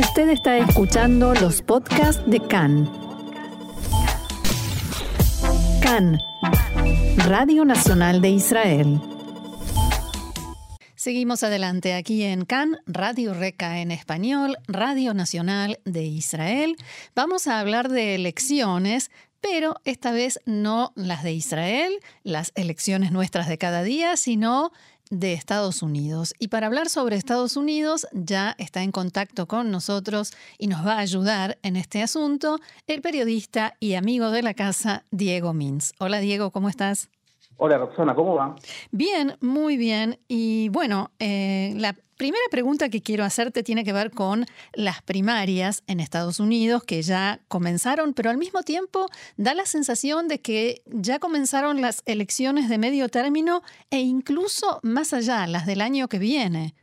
Usted está escuchando los podcasts de CAN. CAN, Radio Nacional de Israel. Seguimos adelante aquí en CAN, Radio Reca en español, Radio Nacional de Israel. Vamos a hablar de elecciones, pero esta vez no las de Israel, las elecciones nuestras de cada día, sino de Estados Unidos. Y para hablar sobre Estados Unidos, ya está en contacto con nosotros y nos va a ayudar en este asunto el periodista y amigo de la casa, Diego Mins. Hola Diego, ¿cómo estás? Hola Roxana, ¿cómo va? Bien, muy bien. Y bueno, eh, la primera pregunta que quiero hacerte tiene que ver con las primarias en Estados Unidos que ya comenzaron, pero al mismo tiempo da la sensación de que ya comenzaron las elecciones de medio término e incluso más allá, las del año que viene.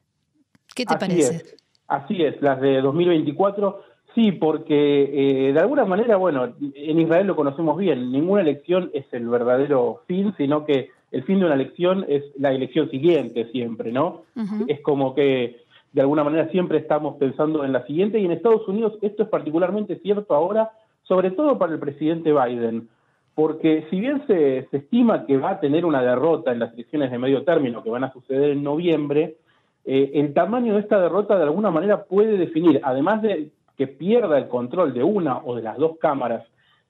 ¿Qué te parece? Así es, las de 2024 Sí, porque eh, de alguna manera, bueno, en Israel lo conocemos bien, ninguna elección es el verdadero fin, sino que el fin de una elección es la elección siguiente siempre, ¿no? Es como que de alguna manera siempre estamos pensando en la siguiente y en Estados Unidos esto es particularmente cierto ahora, sobre todo para el presidente Biden, porque si bien se, se estima que va a tener una derrota en las elecciones de medio término que van a suceder en noviembre, eh, el tamaño de esta derrota de alguna manera puede definir, además de que pierda el control de una o de las dos cámaras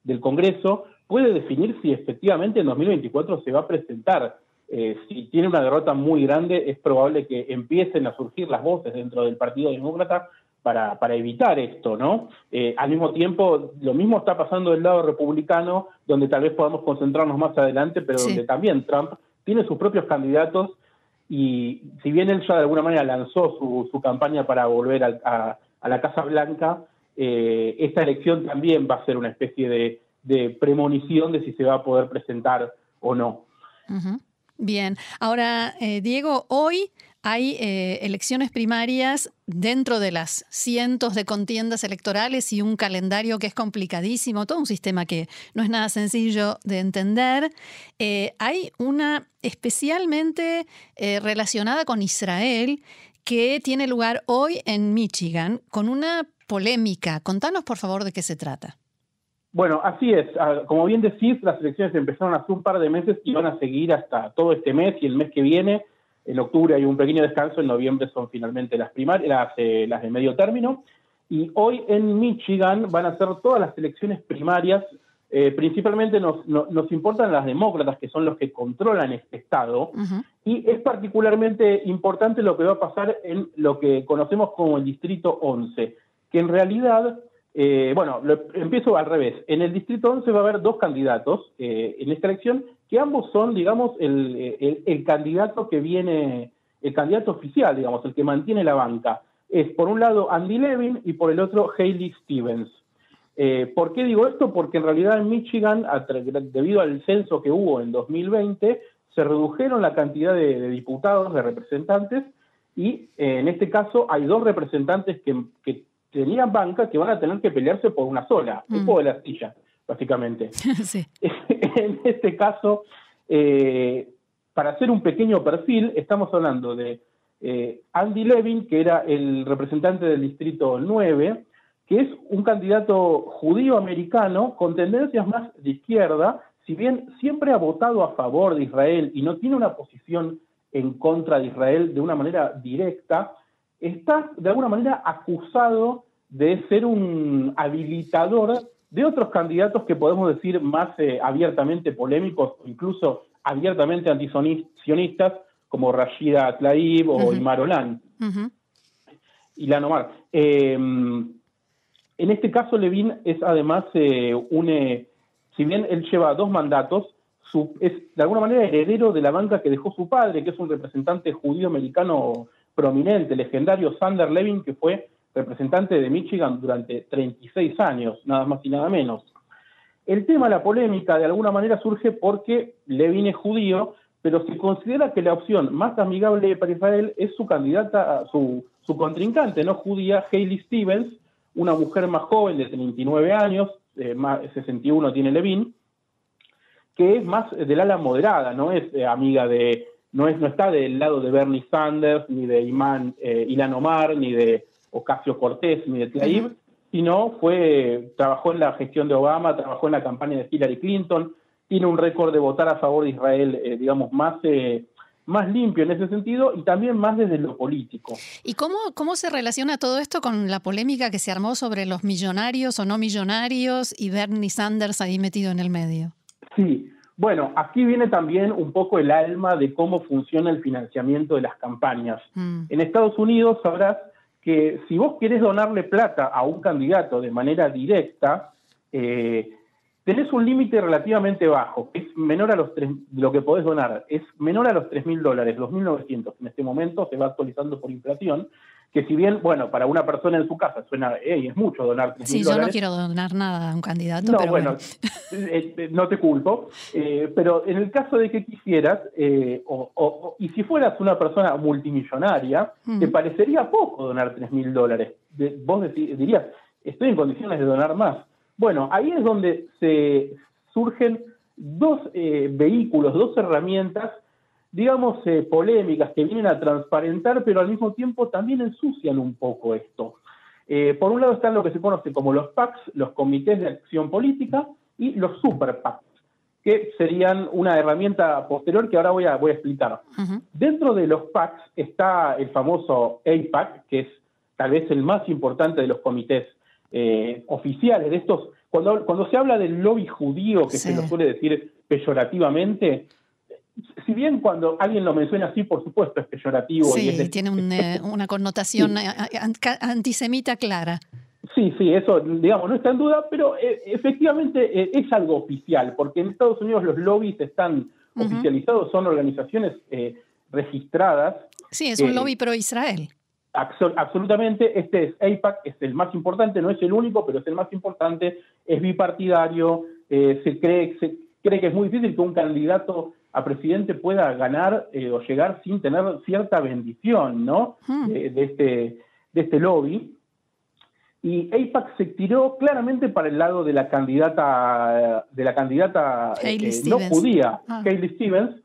del Congreso puede definir si efectivamente en 2024 se va a presentar. Eh, si tiene una derrota muy grande, es probable que empiecen a surgir las voces dentro del Partido Demócrata para, para evitar esto, ¿no? Eh, al mismo tiempo, lo mismo está pasando del lado republicano, donde tal vez podamos concentrarnos más adelante, pero donde también Trump tiene sus propios candidatos y si bien él ya de alguna manera lanzó su, su campaña para volver a, a la Casa Blanca, eh, esta elección también va a ser una especie de, premonición de si se va a poder presentar o no. Bien, ahora eh, Diego, hoy hay eh, elecciones primarias dentro de las cientos de contiendas electorales y un calendario que es complicadísimo, todo un sistema que no es nada sencillo de entender. hay una especialmente relacionada con Israel que tiene lugar hoy en Michigan con una polémica. Contanos, por favor, de qué se trata. Bueno, así es. Ah, como bien decís, las elecciones empezaron hace un par de meses y van a seguir hasta todo este mes y el mes que viene. En octubre hay un pequeño descanso, en noviembre son finalmente las primarias, las, eh, las de medio término. Y hoy en Michigan van a ser todas las elecciones primarias eh, principalmente nos, nos, importan las demócratas, que son los que controlan este Estado, y es particularmente importante lo que va a pasar en lo que conocemos como el Distrito 11, que en realidad, eh, bueno, empiezo al revés, en el Distrito 11 va a haber dos candidatos eh, en esta elección, que ambos son, digamos, el, el candidato que viene, el candidato oficial, digamos, el que mantiene la banca. Es por un lado Andy Levin y por el otro Hailey Stevens. Eh, ¿Por qué digo esto? Porque en realidad en Michigan, debido al censo que hubo en 2020, se redujeron la cantidad de, diputados, de representantes, y eh, en este caso hay dos representantes que, tenían banca que van a tener que pelearse por una sola, mm. de la silla, básicamente. en este caso, eh, para hacer un pequeño perfil, estamos hablando de Andy Levin, que era el representante del Distrito 9, que es un candidato judío americano con tendencias más de izquierda, si bien siempre ha votado a favor de Israel y no tiene una posición en contra de Israel de una manera directa, está de alguna manera acusado de ser un habilitador de otros candidatos que podemos decir más eh, abiertamente polémicos, incluso abiertamente antisionistas, como Rashida Tlaib o Imar Olan. Y la Omar. Eh, en este caso, Levin es además eh, un, eh, si bien él lleva dos mandatos, es de alguna manera heredero de la banca que dejó su padre, que es un representante judío americano prominente, legendario Sander Levin, que fue representante de Michigan durante 36 años, nada más y nada menos. El tema, la polémica, de alguna manera surge porque Levin es judío, pero se considera que la opción más amigable para Israel es su candidata, su, contrincante no judía, Hailey Stevens, una mujer más joven de 39 años, eh, más, 61 tiene Levin, que es más del ala moderada, no es eh, amiga de, no es, no está del lado de Bernie Sanders, ni de Iman, eh, Ilan Omar, ni de Ocasio Cortés ni de Tlaib, sino fue, trabajó en la gestión de Obama, trabajó en la campaña de Hillary Clinton, tiene un récord de votar a favor de Israel, eh, digamos, más, eh, más limpio en ese sentido y también más desde lo político. ¿Y cómo, cómo se relaciona todo esto con la polémica que se armó sobre los millonarios o no millonarios y Bernie Sanders ahí metido en el medio? Sí, bueno, aquí viene también un poco el alma de cómo funciona el financiamiento de las campañas. Mm. En Estados Unidos sabrás que si vos querés donarle plata a un candidato de manera directa, eh, tenés un límite relativamente bajo, que es menor a los tres, lo que podés donar, es menor a los 3.000 mil dólares, los 1.900 en este momento, se va actualizando por inflación, que si bien, bueno, para una persona en su casa suena, hey, es mucho donar Sí, yo no quiero donar nada a un candidato. No, pero bueno, eh, eh, no te culpo, eh, pero en el caso de que quisieras, o, y si fueras una persona multimillonaria, mm. te parecería poco donar tres mil dólares. Vos dirías, estoy en condiciones de donar más. Bueno, ahí es donde se surgen dos vehículos, dos herramientas digamos, eh, polémicas que vienen a transparentar, pero al mismo tiempo también ensucian un poco esto. Eh, por un lado están lo que se conoce como los PACs, los comités de acción política, y los super PACs, que serían una herramienta posterior que ahora voy a, voy a explicar. Dentro de los PACs está el famoso APAC, que es tal vez el más importante de los comités eh, oficiales, de estos, cuando, cuando se habla del lobby judío, que se lo suele decir peyorativamente, si bien cuando alguien lo menciona así, por supuesto, es peyorativo. Sí, y tiene eh, una connotación eh, antisemita clara. Sí, sí, eso, digamos, no está en duda, pero eh, efectivamente es algo oficial, porque en Estados Unidos los lobbies están oficializados, son organizaciones registradas. Sí, es un lobby pro-Israel. absolutamente, este es AIPAC, es el más importante, no es el único, pero es el más importante, es bipartidario, se, cree, se cree que es muy difícil que un candidato a presidente pueda ganar eh, o llegar sin tener cierta bendición, ¿no? Hmm. De, este, de este lobby. Y AIPAC se tiró claramente para el lado de la candidata, de la candidata eh, no judía, ah. Stevens,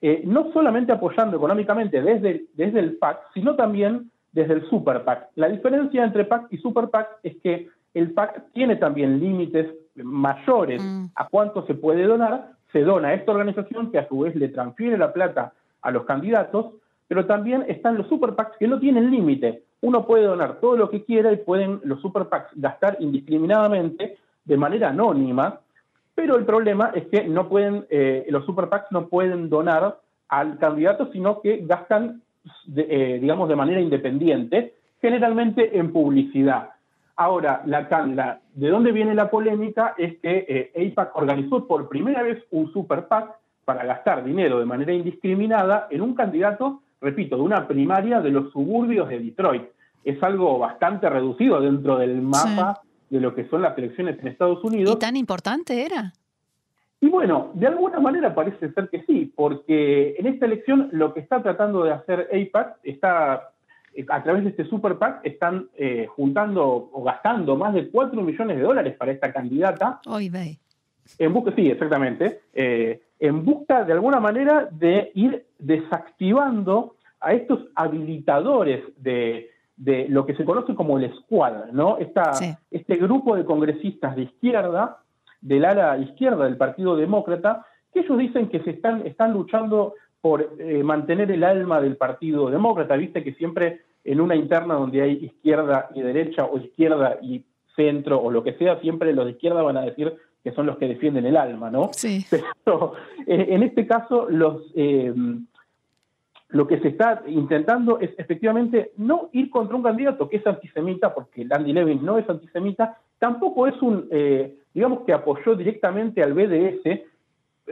eh, no solamente apoyando económicamente desde, desde el PAC, sino también desde el Super PAC. La diferencia entre PAC y Super PAC es que el PAC tiene también límites mayores hmm. a cuánto se puede donar, se dona a esta organización que a su vez le transfiere la plata a los candidatos, pero también están los super PACs que no tienen límite. Uno puede donar todo lo que quiera y pueden los super PACs gastar indiscriminadamente de manera anónima, pero el problema es que no pueden, eh, los super PACs no pueden donar al candidato, sino que gastan, eh, digamos, de manera independiente, generalmente en publicidad. Ahora, la, ¿de dónde viene la polémica? Es que eh, AIPAC organizó por primera vez un super PAC para gastar dinero de manera indiscriminada en un candidato, repito, de una primaria de los suburbios de Detroit. Es algo bastante reducido dentro del mapa de lo que son las elecciones en Estados Unidos. ¿Y tan importante era? Y bueno, de alguna manera parece ser que sí, porque en esta elección lo que está tratando de hacer AIPAC está a través de este Super PAC están eh, juntando o gastando más de 4 millones de dólares para esta candidata. Hoy ve. En busca, sí, exactamente. Eh, en busca de alguna manera de ir desactivando a estos habilitadores de, lo que se conoce como el Squad, ¿no? Esta, Este grupo de congresistas de izquierda, del ala izquierda del Partido Demócrata, que ellos dicen que se están, están luchando por eh, mantener el alma del Partido Demócrata. Viste que siempre en una interna donde hay izquierda y derecha o izquierda y centro o lo que sea, siempre los de izquierda van a decir que son los que defienden el alma, ¿no? Sí. Pero eh, en este caso los eh, lo que se está intentando es efectivamente no ir contra un candidato que es antisemita, porque Landy Levin no es antisemita, tampoco es un, digamos que apoyó directamente al BDS,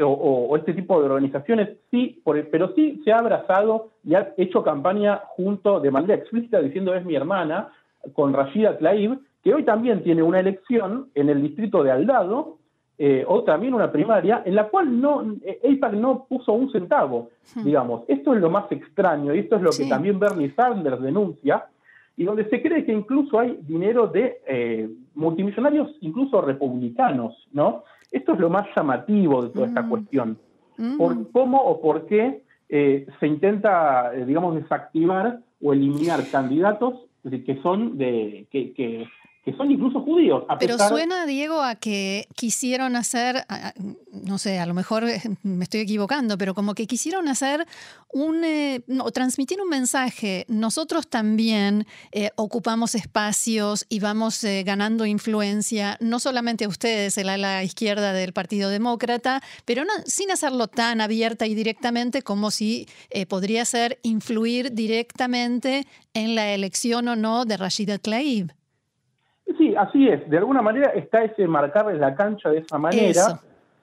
o, este tipo de organizaciones, sí, pero sí se ha abrazado y ha hecho campaña junto de manera explícita diciendo es mi hermana, con Rashida Tlaib, que hoy también tiene una elección en el distrito de Aldado, eh, o también una primaria, en la cual no AIPAC no puso un centavo, hmm. digamos. Esto es lo más extraño y esto es lo que también Bernie Sanders denuncia, y donde se cree que incluso hay dinero de eh, multimillonarios, incluso republicanos, ¿no? Esto es lo más llamativo de toda esta mm. cuestión. Mm. Por cómo o por qué eh, se intenta, eh, digamos, desactivar o eliminar candidatos que son de que, que que son incluso judíos. Pero suena, Diego, a que quisieron hacer, no sé, a lo mejor eh, me estoy equivocando, pero como que quisieron hacer un, eh, o transmitir un mensaje. Nosotros también eh, ocupamos espacios y vamos ganando influencia, no solamente a ustedes, el ala izquierda del Partido Demócrata, pero sin hacerlo tan abierta y directamente como si podría ser influir directamente en la elección o no de Rashida Tlaib. Sí, así es. De alguna manera está ese marcarles la cancha de esa manera.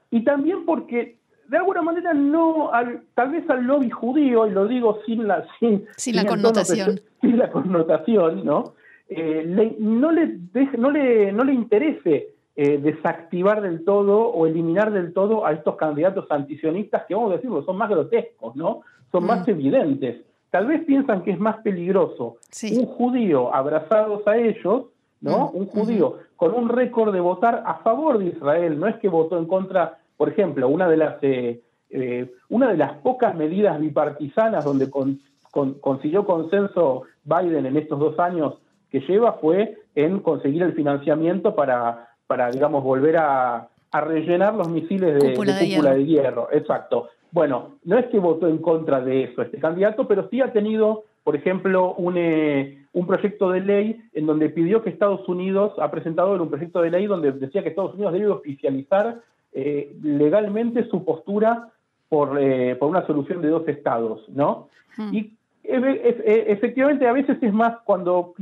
Y también porque de alguna manera no, tal vez al lobby judío, y lo digo sin la, sin, sin la connotación. sin la connotación, ¿no? Eh, no, le no, le, no le interese eh, desactivar del todo o eliminar del todo a estos candidatos antisionistas que, vamos a decirlo, son más grotescos, ¿no? Son más mm. evidentes. Tal vez piensan que es más peligroso un judío abrazados a ellos ¿no? Un judío con un récord de votar a favor de Israel, no es que votó en contra, por ejemplo, una de las, eh, eh, una de las pocas medidas bipartisanas donde consiguió consenso Biden en estos dos años que lleva fue en conseguir el financiamiento para, para digamos, volver a, rellenar los misiles de cúpula, de, hierro. Exacto. Bueno, no es que votó en contra de eso este candidato, pero sí ha tenido, por ejemplo, un, eh, un proyecto de ley en donde pidió que Estados Unidos, ha presentado un proyecto de ley donde decía que Estados Unidos debe oficializar eh, legalmente su postura por, eh, por una solución de dos estados, ¿no? Hmm. Y efectivamente a veces es más cuando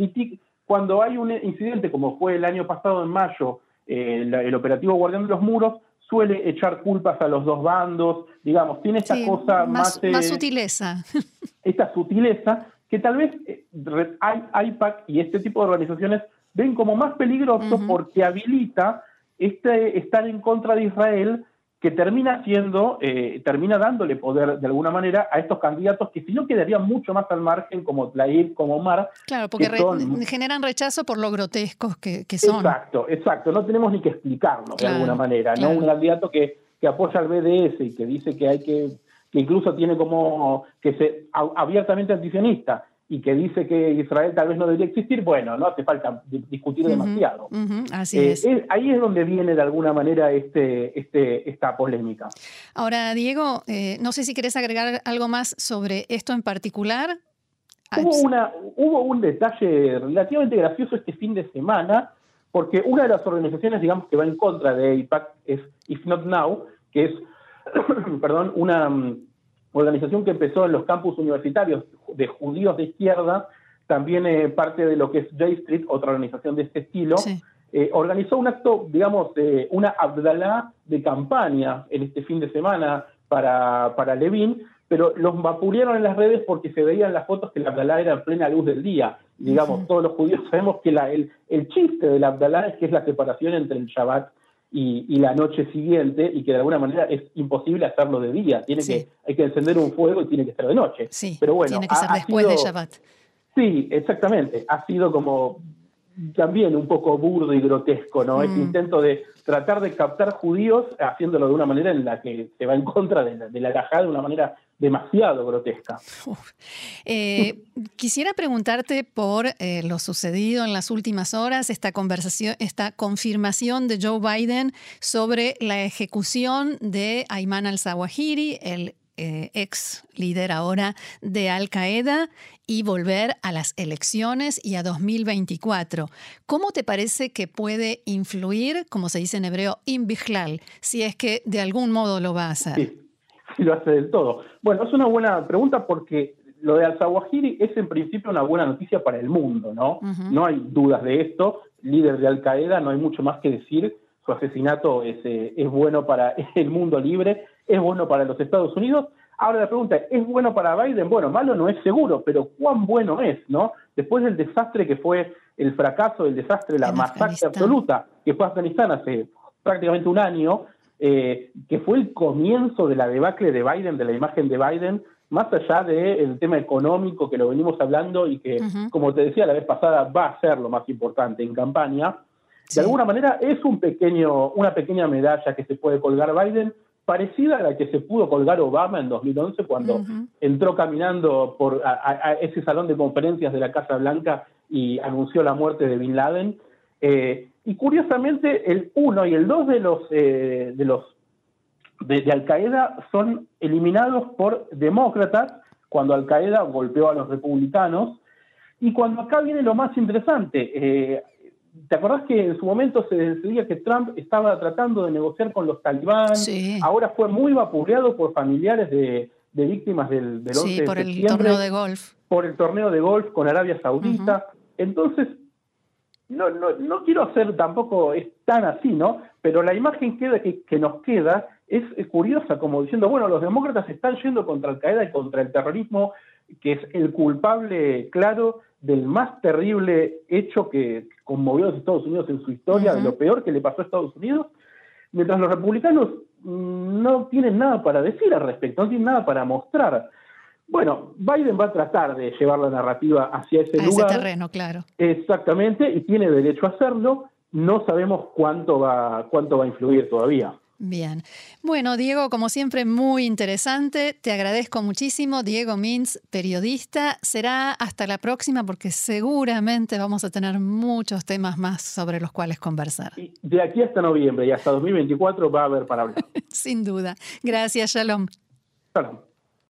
cuando hay un incidente como fue el año pasado en mayo, eh, el operativo Guardián de los Muros, suele echar culpas a los dos bandos, digamos, tiene esta cosa más... Más sutileza. Esta sutileza, que tal vez eh, AIPAC y este tipo de organizaciones ven como más peligroso porque habilita este estar en contra de Israel que termina siendo, eh, termina dándole poder de alguna manera a estos candidatos que si no quedarían mucho más al margen, como Tlaib, como Omar. Claro, porque generan rechazo por lo grotescos que, son. Exacto, exacto. No tenemos ni que explicarnos de alguna manera. ¿no? Un candidato que, que apoya al BDS y que dice que hay que que incluso tiene como que se abiertamente antisionista y que dice que Israel tal vez no debería existir, bueno, no hace falta discutir demasiado. así eh, es. Ahí es donde viene de alguna manera este, este, esta polémica. Ahora, Diego, eh, no sé si querés agregar algo más sobre esto en particular. Hubo, una, hubo un detalle relativamente gracioso este fin de semana, porque una de las organizaciones, digamos, que va en contra de AIPAC es If Not Now, que es perdón, una mm, organización que empezó en los campus universitarios de judíos de izquierda, también eh, parte de lo que es J Street, otra organización de este estilo, eh, organizó un acto, digamos, de una Abdalá de campaña en este fin de semana para, para Levin, pero los vapulearon en las redes porque se veían las fotos que la Abdalá era en plena luz del día. Digamos, todos los judíos sabemos que la, el, el chiste de la Abdalá es que es la separación entre el Shabbat y, la noche siguiente y que de alguna manera es imposible hacerlo de día. Tiene que, hay que encender un fuego y tiene que ser de noche. Sí, Pero bueno, tiene que ser después de Shabbat. Sí, exactamente. Ha sido como también un poco burdo y grotesco, ¿no? Este intento de tratar de captar judíos haciéndolo de una manera en la que se va en contra de la, de la de una manera demasiado grotesca. Eh, quisiera preguntarte por eh, lo sucedido en las últimas horas, esta conversación, esta confirmación de Joe Biden sobre la ejecución de Ayman al-Zawahiri, el eh, ex líder ahora de Al Qaeda y volver a las elecciones y a 2024. ¿Cómo te parece que puede influir, como se dice en hebreo, inbijlal, si es que de algún modo lo va a hacer? si lo hace del todo. Bueno, es una buena pregunta porque lo de Al-Zawahiri es en principio una buena noticia para el mundo, ¿no? No hay dudas de esto. Líder de Al-Qaeda, no hay mucho más que decir. Su asesinato es, eh, es bueno para el mundo libre, es bueno para los Estados Unidos. Ahora la pregunta es, ¿es bueno para Biden? Bueno, malo no es seguro, pero ¿cuán bueno es, no? Después del desastre que fue el fracaso, el desastre, la masacre absoluta que fue Afganistán hace prácticamente un año, eh, que fue el comienzo de la debacle de Biden, de la imagen de Biden, más allá del tema económico que lo venimos hablando y que, como te decía la vez pasada, va a ser lo más importante en campaña. De alguna manera es un pequeño, una pequeña medalla que se puede colgar Biden, parecida a la que se pudo colgar Obama en 2011 cuando entró caminando por a, ese salón de conferencias de la Casa Blanca y anunció la muerte de Bin Laden. Eh, y curiosamente, el 1 y el 2 de los, eh, de, los de, Al Qaeda son eliminados por demócratas cuando Al Qaeda golpeó a los republicanos. Y cuando acá viene lo más interesante, eh, ¿te acordás que en su momento se decía que Trump estaba tratando de negociar con los talibán? Ahora fue muy vapuleado por familiares de, víctimas del, del 11 sí, por el torneo de golf. Por el torneo de golf con Arabia Saudita. Entonces, no, no, no quiero hacer tampoco, es tan así, ¿no? Pero la imagen queda, que, que nos queda es, curiosa, como diciendo, bueno, los demócratas están yendo contra Al Qaeda y contra el terrorismo, que es el culpable claro del más terrible hecho que conmovió a Estados Unidos en su historia, de lo peor que le pasó a Estados Unidos, mientras los republicanos no tienen nada para decir al respecto, no tienen nada para mostrar. Bueno, Biden va a tratar de llevar la narrativa hacia ese lugar. Ese terreno, claro. Exactamente, y tiene derecho a hacerlo. No sabemos cuánto va, cuánto va a influir todavía. Bien. Bueno, Diego, como siempre, muy interesante. Te agradezco muchísimo. Diego Mins, periodista. Será hasta la próxima porque seguramente vamos a tener muchos temas más sobre los cuales conversar. de aquí hasta noviembre y hasta 2024 va a haber para hablar. Sin duda. Gracias, Shalom. Shalom.